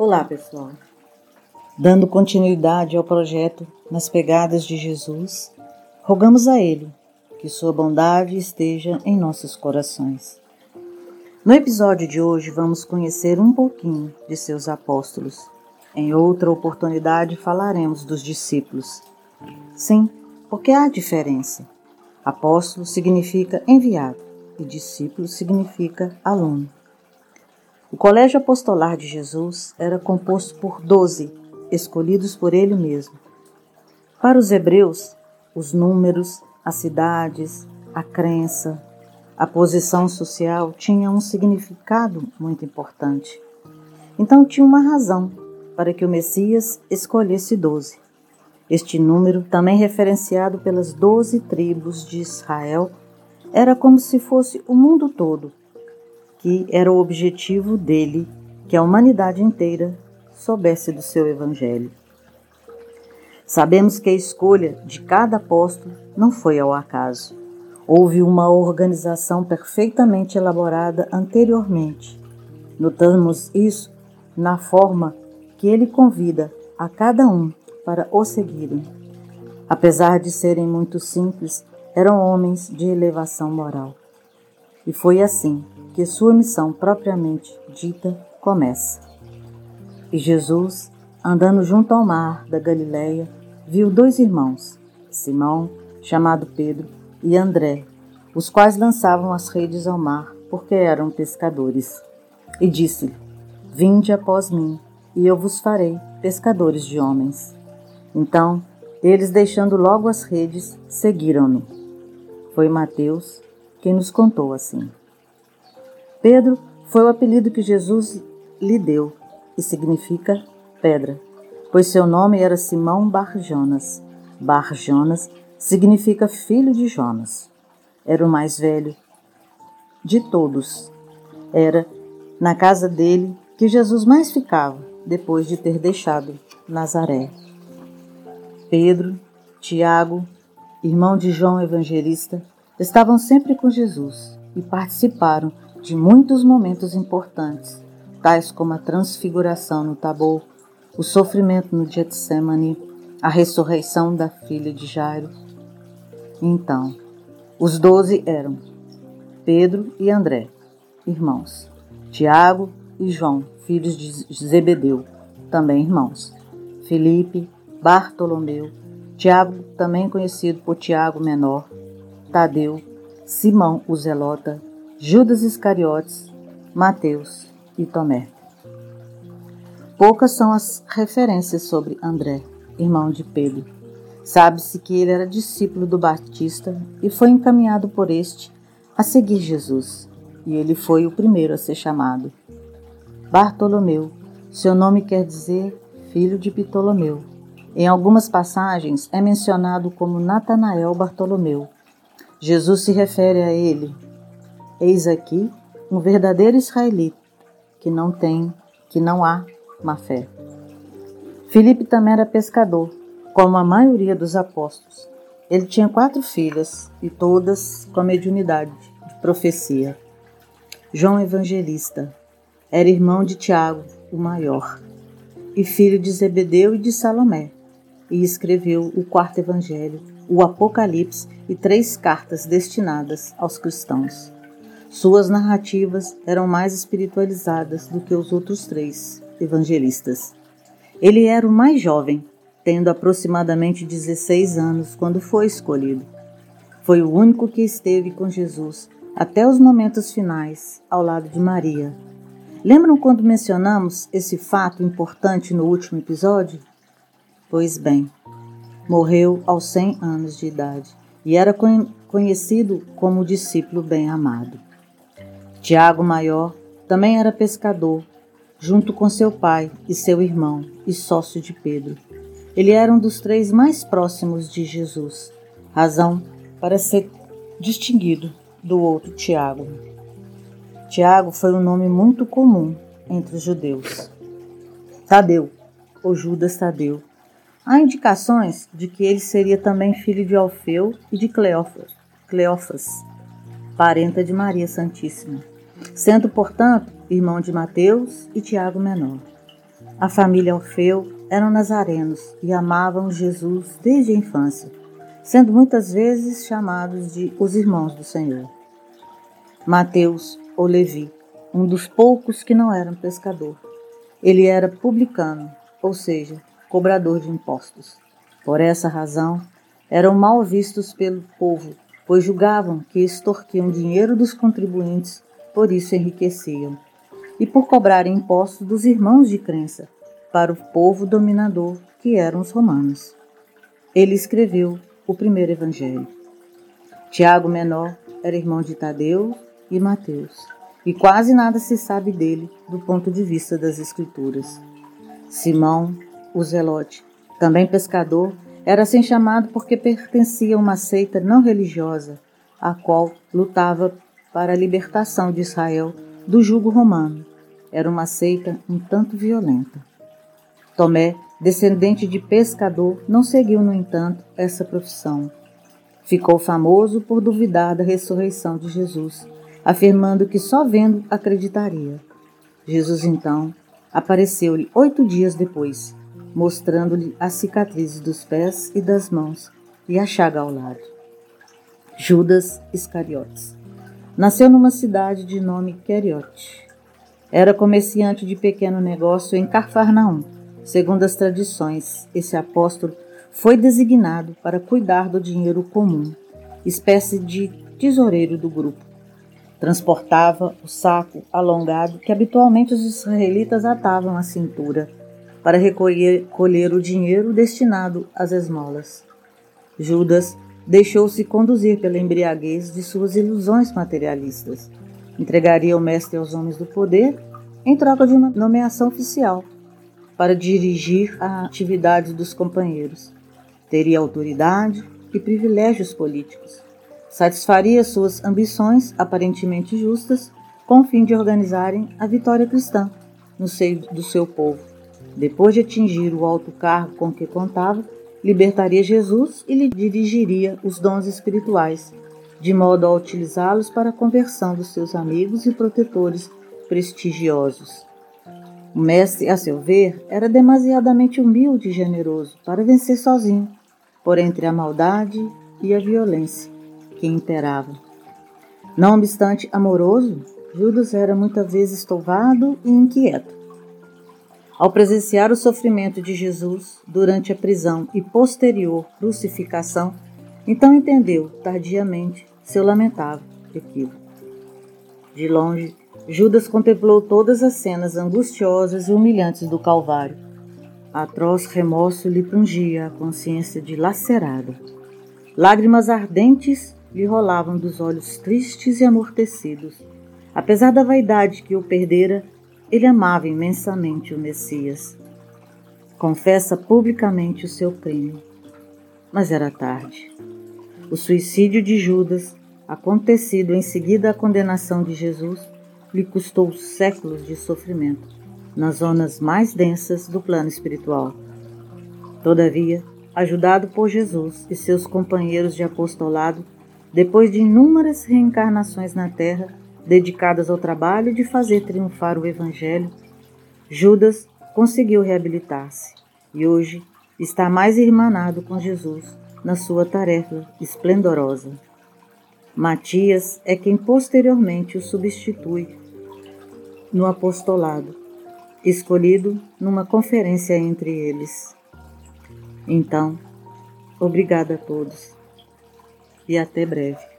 Olá, pessoal. Dando continuidade ao projeto Nas Pegadas de Jesus, rogamos a Ele que Sua bondade esteja em nossos corações. No episódio de hoje, vamos conhecer um pouquinho de seus apóstolos. Em outra oportunidade, falaremos dos discípulos. Sim, porque há diferença. Apóstolo significa enviado e discípulo significa aluno. O colégio apostolar de Jesus era composto por doze, escolhidos por ele mesmo. Para os hebreus, os números, as cidades, a crença, a posição social tinha um significado muito importante. Então tinha uma razão para que o Messias escolhesse doze. Este número, também referenciado pelas doze tribos de Israel, era como se fosse o mundo todo, que era o objetivo dele que a humanidade inteira soubesse do seu Evangelho. Sabemos que a escolha de cada apóstolo não foi ao acaso. Houve uma organização perfeitamente elaborada anteriormente. Notamos isso na forma que ele convida a cada um para o seguirem. Apesar de serem muito simples, eram homens de elevação moral. E foi assim que sua missão propriamente dita começa. E Jesus, andando junto ao mar da Galileia, viu dois irmãos, Simão, chamado Pedro, e André, os quais lançavam as redes ao mar, porque eram pescadores. E disse-lhe: Vinde após mim, e eu vos farei pescadores de homens. Então, eles, deixando logo as redes, seguiram-no. Foi Mateus quem nos contou assim. Pedro foi o apelido que Jesus lhe deu e significa pedra, pois seu nome era Simão Bar-Jonas. Bar-Jonas significa filho de Jonas. Era o mais velho de todos. Era na casa dele que Jesus mais ficava depois de ter deixado Nazaré. Pedro, Tiago, irmão de João Evangelista, estavam sempre com Jesus e participaram de muitos momentos importantes, tais como a transfiguração no Tabor, o sofrimento no Getsemane, a ressurreição da filha de Jairo. Então, os doze eram Pedro e André, irmãos, Tiago e João, filhos de Zebedeu, também irmãos, Felipe, Bartolomeu, Tiago, também conhecido por Tiago Menor, Tadeu, Simão o Zelota, Judas Iscariotes, Mateus e Tomé. Poucas são as referências sobre André, irmão de Pedro. Sabe-se que ele era discípulo do Batista e foi encaminhado por este a seguir Jesus, e ele foi o primeiro a ser chamado. Bartolomeu, seu nome quer dizer filho de Ptolomeu. Em algumas passagens é mencionado como Natanael Bartolomeu. Jesus se refere a ele: Eis aqui um verdadeiro israelita que não tem, que não há má fé. Filipe também era pescador, como a maioria dos apóstolos. Ele tinha quatro filhas e todas com a mediunidade de profecia. João Evangelista era irmão de Tiago, o maior, e filho de Zebedeu e de Salomé e escreveu o quarto evangelho, o Apocalipse e três cartas destinadas aos cristãos. Suas narrativas eram mais espiritualizadas do que os outros três evangelistas. Ele era o mais jovem, tendo aproximadamente 16 anos quando foi escolhido. Foi o único que esteve com Jesus até os momentos finais, ao lado de Maria. Lembram quando mencionamos esse fato importante no último episódio? Pois bem, morreu aos 100 anos de idade e era conhecido como discípulo bem-amado. Tiago Maior também era pescador, junto com seu pai e seu irmão, e sócio de Pedro. Ele era um dos três mais próximos de Jesus, razão para ser distinguido do outro Tiago. Tiago foi um nome muito comum entre os judeus. Tadeu, ou Judas Tadeu, Há indicações de que ele seria também filho de Alfeu e de Cleófas, parenta de Maria Santíssima, sendo, portanto, irmão de Mateus e Tiago Menor. a família Orfeu eram nazarenos e amavam Jesus desde a infância, sendo muitas vezes chamados de os irmãos do Senhor. Mateus ou Levi, um dos poucos que não eram pescador. Ele era publicano, ou seja, cobrador de impostos. Por essa razão, eram mal vistos pelo povo, pois julgavam que extorquiam dinheiro dos contribuintes, por isso enriqueciam, e por cobrarem impostos dos irmãos de crença, para o povo dominador que eram os romanos. Ele escreveu o primeiro evangelho. Tiago Menor era irmão de Tadeu e Mateus, e quase nada se sabe dele do ponto de vista das Escrituras. Simão, o Zelote, também pescador, era assim chamado porque pertencia a uma seita não religiosa, a qual lutava para a libertação de Israel do jugo romano. Era uma seita um tanto violenta. Tomé, descendente de pescador, não seguiu, no entanto, essa profissão. Ficou famoso por duvidar da ressurreição de Jesus, afirmando que só vendo acreditaria. Jesus então apareceu-lhe oito dias depois, mostrando-lhe as cicatrizes dos pés e das mãos e a chaga ao lado. Judas Iscariotes nasceu numa cidade de nome Queriote. Era comerciante de pequeno negócio em Carfarnaum Segundo as tradições, esse apóstolo foi designado para cuidar do dinheiro comum, espécie de tesoureiro do grupo. Transportava o saco alongado que habitualmente os israelitas atavam à cintura para recolher colher o dinheiro destinado às esmolas. Judas deixou-se conduzir pela embriaguez de suas ilusões materialistas. Entregaria o mestre aos homens do poder em troca de uma nomeação oficial para dirigir a atividade dos companheiros. Teria autoridade e privilégios políticos. Satisfaria suas ambições, aparentemente justas, com o fim de organizarem a vitória cristã no seio do seu povo. Depois de atingir o alto cargo com que contava, libertaria Jesus e lhe dirigiria os dons espirituais, de modo a utilizá-los para a conversão dos seus amigos e protetores prestigiosos. O mestre, a seu ver, era demasiadamente humilde e generoso para vencer sozinho, por entre a maldade e a violência que imperava. Não obstante amoroso, Judas era muitas vezes touvado e inquieto. Ao presenciar o sofrimento de Jesus durante a prisão e posterior crucificação, então entendeu, tardiamente, seu lamentável equívoco. De longe, Judas contemplou todas as cenas angustiosas e humilhantes do Calvário. Atroz remorso lhe pungia a consciência dilacerada. Lágrimas ardentes lhe rolavam dos olhos tristes e amortecidos. Apesar da vaidade que o perdera, ele amava imensamente o Messias. Confessa publicamente o seu crime. Mas era tarde. O suicídio de Judas, acontecido em seguida à condenação de Jesus, lhe custou séculos de sofrimento nas zonas mais densas do plano espiritual. Todavia, ajudado por Jesus e seus companheiros de apostolado, depois de inúmeras reencarnações na Terra dedicadas ao trabalho de fazer triunfar o Evangelho, Judas conseguiu reabilitar-se e hoje está mais irmanado com Jesus na sua tarefa esplendorosa. Matias é quem posteriormente o substitui no apostolado, escolhido numa conferência entre eles. Então, obrigada a todos e até breve.